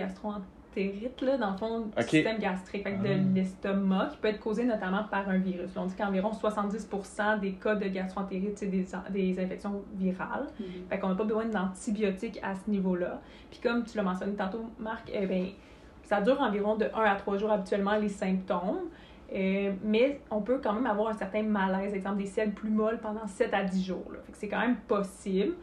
gastro-entérite, là, dans le fond, du système gastrique, fait que Ah. de l'estomac, qui peut être causé notamment par un virus. On dit qu'environ 70% des cas de gastro-entérite, c'est des, des infections virales. Mhm. Fait qu'on n'a pas besoin d'antibiotiques à ce niveau-là. Puis comme tu l'as mentionné tantôt, Marc, eh ben, ça dure environ de 1 à 3 jours habituellement les symptômes. Euh, mais on peut quand même avoir un certain malaise, exemple des selles plus molles pendant 7 à 10 jours. Là. Fait que c'est quand même possible.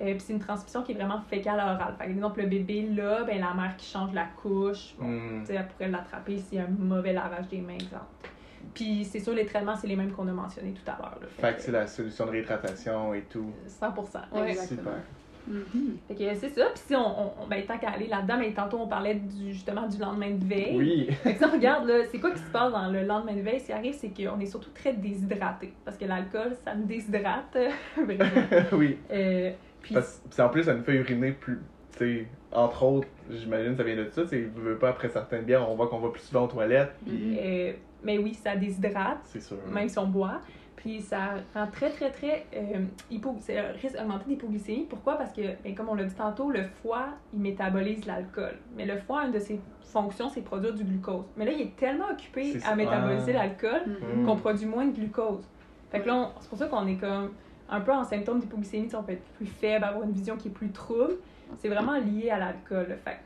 Euh, puis c'est une transmission qui est vraiment fécale à orale. Que, exemple, le bébé, là, ben, la mère qui change la couche, bon, sais, elle pourrait l'attraper s'il y a un mauvais lavage des mains, exemple. Puis c'est sûr, les traitements, c'est les mêmes qu'on a mentionnés tout à l'heure. Fait que c'est la solution de réhydratation et tout. 100%. Ouais. Exactement. Super. Fait que c'est ça. Puis si on, on, ben, tant qu'à aller là-dedans, mais tantôt on parlait du, justement du lendemain de veille. Oui. Fait que si on regarde, là, c'est quoi qui se passe dans le lendemain de veille? Ce qui arrive, c'est qu'on est surtout très déshydraté. Parce que l'alcool, ça nous déshydrate. vraiment. [LAUGHS] [LAUGHS] oui. Euh, puis, en plus, ça nous fait uriner plus. Tu sais, entre autres, j'imagine que ça vient de ça. Tu veux pas après certaines bières, on voit qu'on va plus souvent aux toilettes. Puis euh, mais oui, ça déshydrate, c'est sûr. même si on boit. Puis ça rend très, très, très. Euh, hypo, c'est un risque augmenté d'hypoglycémie. Pourquoi? Parce que, ben, comme on l'a dit tantôt, le foie, il métabolise l'alcool. Mais le foie, une de ses fonctions, c'est produire du glucose. Mais là, il est tellement occupé à métaboliser Ah. l'alcool Mhm. qu'on produit moins de glucose. Fait que là, c'est pour ça qu'on est comme un peu en symptôme d'hypoglycémie, on peut être plus faible, avoir une vision qui est plus trouble. C'est vraiment lié à l'alcool. Fait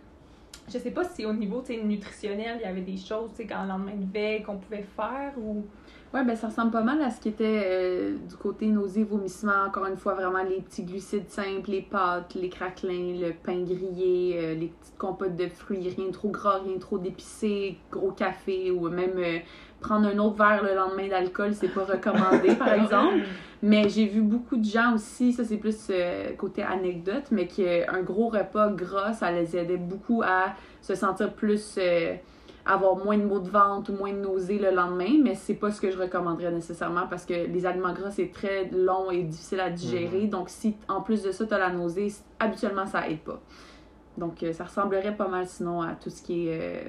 je sais pas si au niveau nutritionnel, il y avait des choses, le lendemain de veille qu'on pouvait faire ou. Ouais, ben ça ressemble pas mal à ce qui était euh, du côté nausées, vomissements. Encore une fois, vraiment les petits glucides simples, les pâtes, les craquelins, le pain grillé, euh, les petites compotes de fruits, rien trop gras, rien trop d'épicé, gros café ou même euh, prendre un autre verre le lendemain d'alcool, c'est pas recommandé [LAUGHS] par exemple. Mais j'ai vu beaucoup de gens aussi, ça c'est plus euh, côté anecdote, mais qu'un gros repas gras, ça les aidait beaucoup à se sentir plus. euh, avoir moins de maux de ventre ou moins de nausées le lendemain, mais c'est pas ce que je recommanderais nécessairement parce que les aliments gras c'est très long et difficile à digérer. Donc si en plus de ça tu as la nausée, habituellement ça aide pas. Donc euh, ça ressemblerait pas mal sinon à tout ce qui est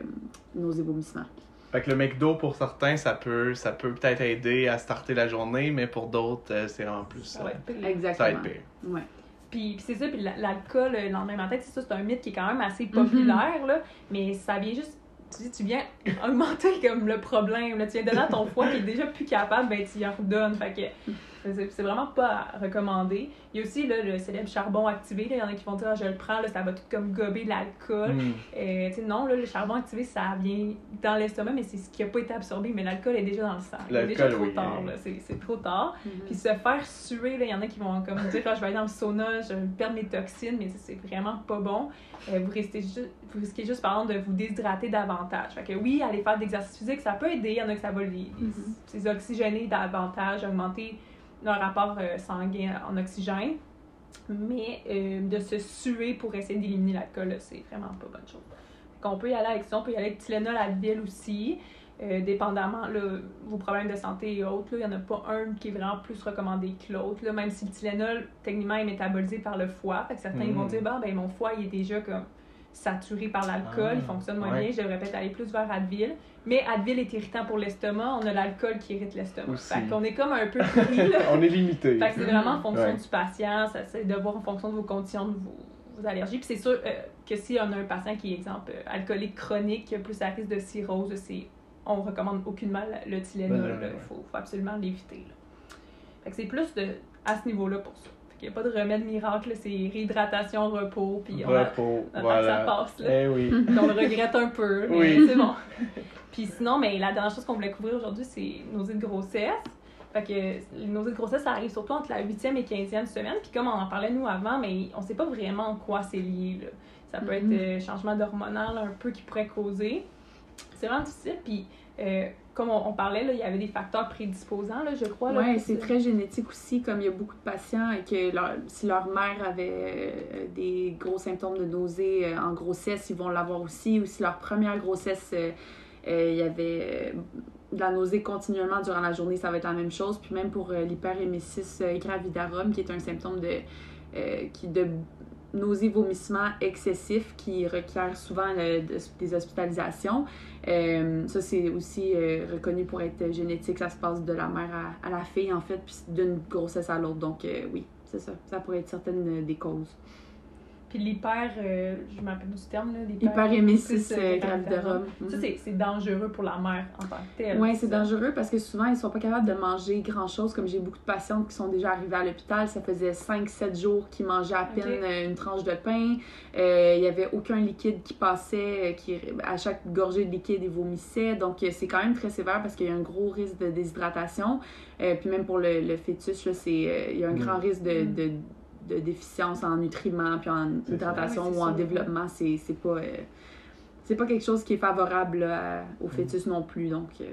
nausées vomissements. Fait que le McDo, pour certains, ça peut ça peut peut-être aider à starter la journée, mais pour d'autres, euh, c'est vraiment plus. Ça va euh, être pire. ça va Exactement. être pire. Ouais. Puis, puis c'est ça, puis la- l'alcool euh, le lendemain matin, c'est ça, c'est un mythe qui est quand même assez Mhm. populaire, là, mais ça vient juste. Tu dis, tu viens augmenter [LAUGHS] comme le problème. Là, tu viens donner à ton foie qui est déjà plus capable, ben tu y en redonnes. Fait que c'est vraiment pas à recommander. Il y a aussi là, le célèbre charbon activé. là. Il y en a qui vont dire, Ah, je le prends, là, ça va tout comme gober de l'alcool. Hmm. Euh, sais, non, là, le charbon activé, ça vient dans l'estomac, mais c'est ce qui n'a pas été absorbé. Mais l'alcool est déjà dans le sang. Il est déjà L'alcool, trop oui. tard. C'est trop tard. Mhm. Puis se faire suer, il y en a qui vont comme dire Ah, je vais aller dans le sauna, je vais perdre mes toxines, mais c'est vraiment pas bon. Euh, vous, restez vous risquez juste, par exemple, de vous déshydrater davantage. Fait que oui, aller faire de l'exercice physique, ça peut aider. Il y en a que ça va les, les oxygéner davantage, augmenter leur rapport euh, sanguin en oxygène. Mais euh, de se suer pour essayer d'éliminer l'alcool, c'est vraiment pas bonne chose. Qu'on peut y aller avec ça, on peut y aller avec Tylenol Advil aussi. Euh, dépendamment là, vos problèmes de santé et autres, il n'y en a pas un qui est vraiment plus recommandé que l'autre. là, Même si le Tylenol, techniquement, est métabolisé par le foie. Fait que certains vont Mm. dire bah, ben, mon foie il est déjà comme saturé par l'alcool, Ah, il fonctionne moins ouais. bien, je devrais peut-être aller plus vers Advil. Mais Advil est irritant pour l'estomac, on a l'alcool qui irrite l'estomac. Fait qu'on est comme un peu pris là. [LAUGHS] On est limité. Fait que c'est vraiment en fonction Ouais. du patient, ça c'est de voir en fonction de vos conditions, de vos, vos allergies. Puis c'est sûr euh, que si on a un patient qui est, exemple, euh, alcoolique chronique, plus à risque de cirrhose, c'est, on recommande aucunement le Tylenol. Ouais. Il faut, faut absolument l'éviter. là. Fait que c'est plus de, à ce niveau-là pour ça. N'y a pas de remède miracle, c'est réhydratation, repos, puis on, a- Repos, on attend voilà. que ça passe. Là. Eh oui. On le regrette un peu, mais Oui. c'est bon. [LAUGHS] Puis sinon, mais la dernière chose qu'on voulait couvrir aujourd'hui, c'est nausées de grossesse. Fait que les nausées de grossesse, ça arrive surtout entre la 8e et 15e semaine. Puis comme on en parlait nous avant, mais on sait pas vraiment en quoi c'est lié. Là. Ça peut Mhm. être euh, changement hormonal un peu qui pourrait causer. C'est vraiment difficile. Puis euh, comme on, on parlait, là, il y avait des facteurs prédisposants, là, je crois. Oui, c'est très génétique aussi, comme il y a beaucoup de patients et que leur- si leur mère avait euh, des gros symptômes de nausée euh, en grossesse, ils vont l'avoir aussi. Ou si leur première grossesse, euh, il y avait de la nausée continuellement durant la journée, ça va être la même chose. Puis même pour l'hyperémesis euh, gravidarum, qui est un symptôme de, qui, de nausée, vomissement excessif qui requiert souvent de- des hospitalisations. Euh, ça, c'est aussi euh, reconnu pour être génétique. Ça se passe de la mère à, la fille, en fait, puis d'une grossesse à l'autre. Donc, euh, oui, c'est ça. Ça pourrait être certaines des causes. Puis l'hyper, euh, je m'appelle du terme, là, l'hyper- euh, euh, gravidarum. gravidarum. Ça, c'est c'est dangereux pour la mère en tant que telle. Oui, c'est ça. dangereux parce que souvent, ils sont pas capables de manger grand-chose. Comme j'ai beaucoup de patientes qui sont déjà arrivées à l'hôpital, ça faisait 5-7 jours qu'ils mangeaient à peine euh, une tranche de pain. Euh, Il y avait aucun liquide qui passait. euh, Qui, à chaque gorgée de liquide, ils vomissaient. Donc, euh, c'est quand même très sévère parce qu'il y a un gros risque de déshydratation. Euh, puis même pour le, le fœtus, là, c'est, euh, il y a un Mm. grand risque de... Mm. de de déficience en nutriments puis en hydratation ou en ça. développement c'est c'est pas euh, c'est pas quelque chose qui est favorable là, à- au fœtus non plus donc euh,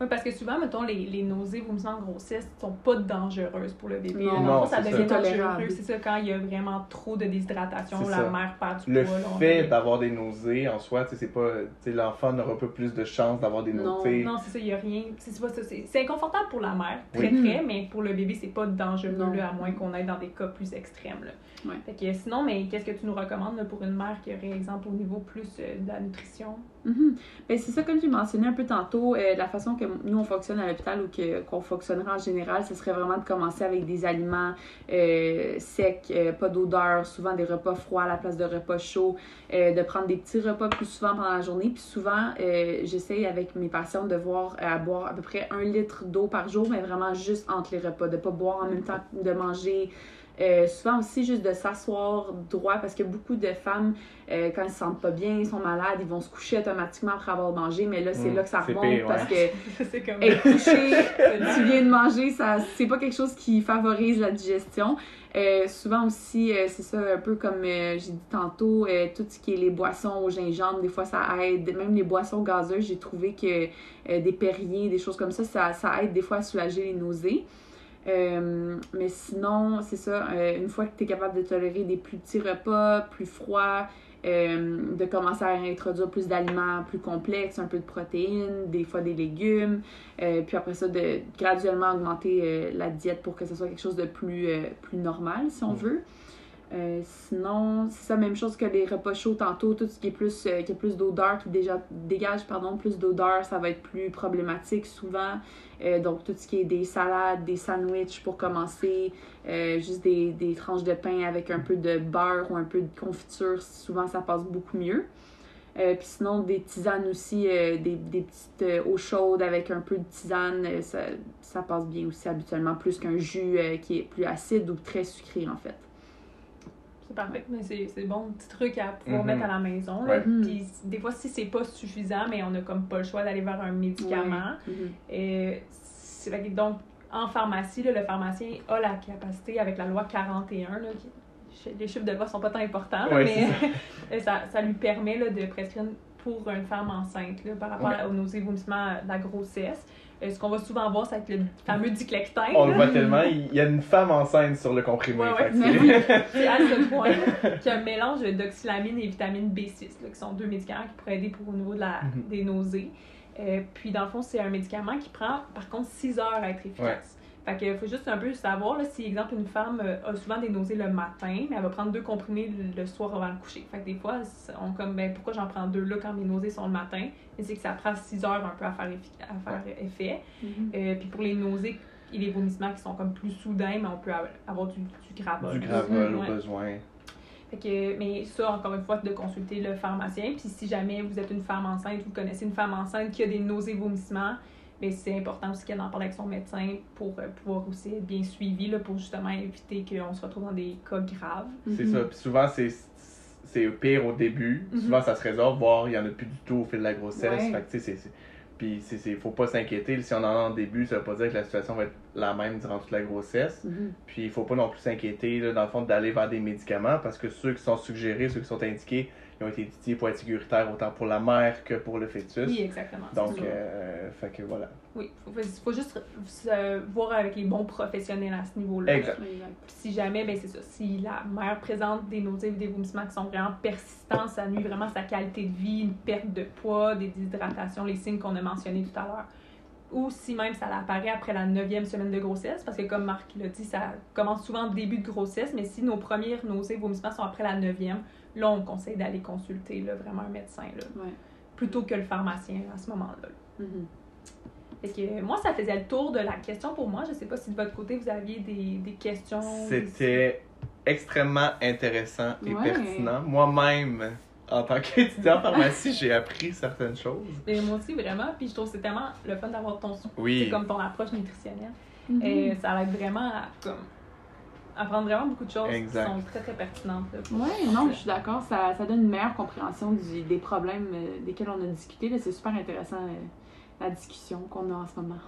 Oui, parce que souvent, mettons, les, les nausées, vomissements en grossesse sont pas dangereuses pour le bébé. Non, le non, ça c'est devient ça. dangereux. C'est ça, quand il y a vraiment trop de déshydratation, la ça. mère perd du Le poids. on fait d'avoir des nausées en soi, c'est pas. L'enfant n'aura pas plus de chances d'avoir des Non, nausées. Non, c'est ça, il n'y a rien. C'est c'est pas ça. C'est c'est inconfortable pour la mère, très Oui. très, mais pour le bébé, c'est pas dangereux, Non. là, à moins qu'on aille dans des cas plus extrêmes. Là. Ouais. Fait que sinon, mais qu'est-ce que tu nous recommandes là, pour une mère qui aurait, exemple, au niveau plus euh, de la nutrition? Ben, c'est ça, comme j'ai mentionné un peu tantôt, euh, la façon que nous on fonctionne à l'hôpital ou qu'on fonctionnerait en général, ce serait vraiment de commencer avec des aliments euh, secs, euh, pas d'odeur, souvent des repas froids à la place de repas chauds, de prendre des petits repas plus souvent pendant la journée. Puis souvent, j'essaye avec mes patients de voir à boire à peu près un litre d'eau par jour, mais vraiment juste entre les repas, de pas boire en même temps de manger. Euh, souvent aussi juste de s'asseoir droit parce que beaucoup de femmes euh, quand ils se sentent pas bien, ils sont malades, ils vont se coucher automatiquement après avoir mangé, mais là, c'est Mm, là que ça remonte pire, parce ouais. que [LAUGHS] c'est comme. être [LAUGHS] couché, tu viens de manger, ça c'est pas quelque chose qui favorise la digestion. Euh, souvent aussi, euh, c'est ça, un peu comme euh, j'ai dit tantôt, euh, tout ce qui est les boissons au gingembre, des fois ça aide. Même les boissons gazeuses, j'ai trouvé que euh, des Perrier, des choses comme ça, ça, ça aide des fois à soulager les nausées. Euh, mais sinon, c'est ça, euh, une fois que tu es capable de tolérer des plus petits repas, plus froids, euh, de commencer à introduire plus d'aliments plus complexes, un peu de protéines, des fois des légumes, puis après ça, de graduellement augmenter la diète pour que ce soit quelque chose de plus, plus normal, si on Mm. veut. Euh, sinon, c'est ça, même chose que les repas chauds tantôt, tout ce qui est plus, euh, qui a plus d'odeur, qui déjà dégage pardon, plus d'odeur, ça va être plus problématique souvent. Euh, donc, tout ce qui est des salades, des sandwichs pour commencer, juste des, des tranches de pain avec un peu de beurre ou un peu de confiture, souvent ça passe beaucoup mieux. Puis sinon, des tisanes aussi, des, des petites eaux chaudes avec un peu de tisane, ça, ça passe bien aussi habituellement, plus qu'un jus qui est plus acide ou très sucré en fait. C'est parfait, mais c'est c'est bon, petit truc à pouvoir Mhm. mettre à la maison. là. Ouais. Puis des fois, si c'est pas suffisant, mais on a comme pas le choix d'aller vers un médicament. Mhm. Et donc, en pharmacie, là, le pharmacien a la capacité, avec la loi 41, là, qui- les chiffres de loi sont pas tant importants, Ouais, mais [LAUGHS] ça, ça lui permet là, de prescrire pour une femme enceinte là, par rapport Ouais. aux nausées, vomissements de la grossesse. Euh, ce qu'on va souvent voir, c'est avec le fameux diclectin. On le voit tellement, il y a une femme enceinte sur le comprimé. Ouais, ouais. fait que c'est- [LAUGHS] C'est à ce point [LAUGHS] qu'il y a un mélange d'oxylamine et vitamine B6, là, qui sont deux médicaments qui pourraient aider pour au niveau de la, Mhm. des nausées. Euh, puis, dans le fond, c'est un médicament qui prend, par contre, 6 heures à être efficace. Fait que faut juste un peu savoir, là, si, exemple, une femme euh, a souvent des nausées le matin, mais elle va prendre deux comprimés le, soir avant le coucher. Fait que des fois, on comme, ben, pourquoi j'en prends deux là quand mes nausées sont le matin? Mais c'est que ça prend 6 heures un peu à faire, effi- à faire effet. Euh, puis pour les nausées et les vomissements qui sont comme plus soudains, mais on peut avoir- avoir du, du gravol. Du gravol au Ouais. besoin. Fait que, mais ça, encore une fois, de consulter le pharmacien. Puis si jamais vous êtes une femme enceinte, vous connaissez une femme enceinte qui a des nausées, vomissements, mais c'est important aussi qu'elle en parle avec son médecin pour euh, pouvoir aussi être bien suivie, là, pour justement éviter qu'on se retrouve dans des cas graves. C'est Mhm. ça. Puis souvent, c'est c'est pire au début. Mhm. Souvent, ça se résorbe, voire il y en a plus du tout au fil de la grossesse. Ouais. Fait que, tu sais, c'est-. Puis, c'est- c'est- faut pas s'inquiéter. Si on en a en début, ça veut pas dire que la situation va être la même durant toute la grossesse. Mhm. Puis, il faut pas non plus s'inquiéter, dans le fond, d'aller vers des médicaments parce que ceux qui sont suggérés, ceux qui sont indiqués, ils ont été étudiés pour être sécuritaires autant pour la mère que pour le fœtus. Oui, exactement. Donc, euh, fait que voilà. Oui, il faut, faut juste euh, voir avec les bons professionnels à ce niveau-là. Exact. Si jamais, ben c'est ça, si la mère présente des nausées ou des vomissements qui sont vraiment persistants, ça nuit vraiment à sa qualité de vie, une perte de poids, des déshydratations, les signes qu'on a mentionnés tout à l'heure. ou si même ça apparaît après la neuvième semaine de grossesse, parce que comme Marc l'a dit, ça commence souvent au début de grossesse, mais si nos premières nausées, vomissements sont après la neuvième, là, on conseille d'aller consulter là, vraiment un médecin, là, Ouais. plutôt que le pharmacien à ce moment-là. Mhm. Fait que, moi, ça faisait le tour de la question pour moi. Je sais pas si de votre côté, vous aviez des, des questions. C'était extrêmement intéressant et Ouais. pertinent. Moi-même, en tant qu'étudiant en pharmacie, j'ai appris certaines choses. Et moi aussi, vraiment. Puis je trouve que c'est tellement le fun d'avoir ton, c'est Oui, comme ton approche nutritionnelle. Mhm. Et ça aide vraiment à comme, apprendre vraiment beaucoup de choses Exact. qui sont très, très pertinentes. Ouais, non, je suis d'accord. Ça, ça donne une meilleure compréhension du- des problèmes euh, desquels on a discuté. là. C'est super intéressant euh, la discussion qu'on a en ce moment.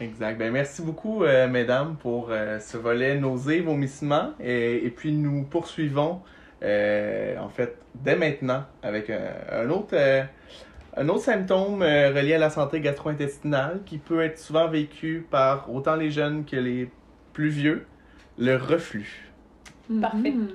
exact. Ben, merci beaucoup, euh, mesdames, pour euh, ce volet nausées, vomissements. Et, et puis, nous poursuivons, euh, en fait, dès maintenant, avec un, un autre, euh, un autre symptôme euh, relié à la santé gastro-intestinale qui peut être souvent vécu par autant les jeunes que les plus vieux, le reflux. Parfait. Mhm.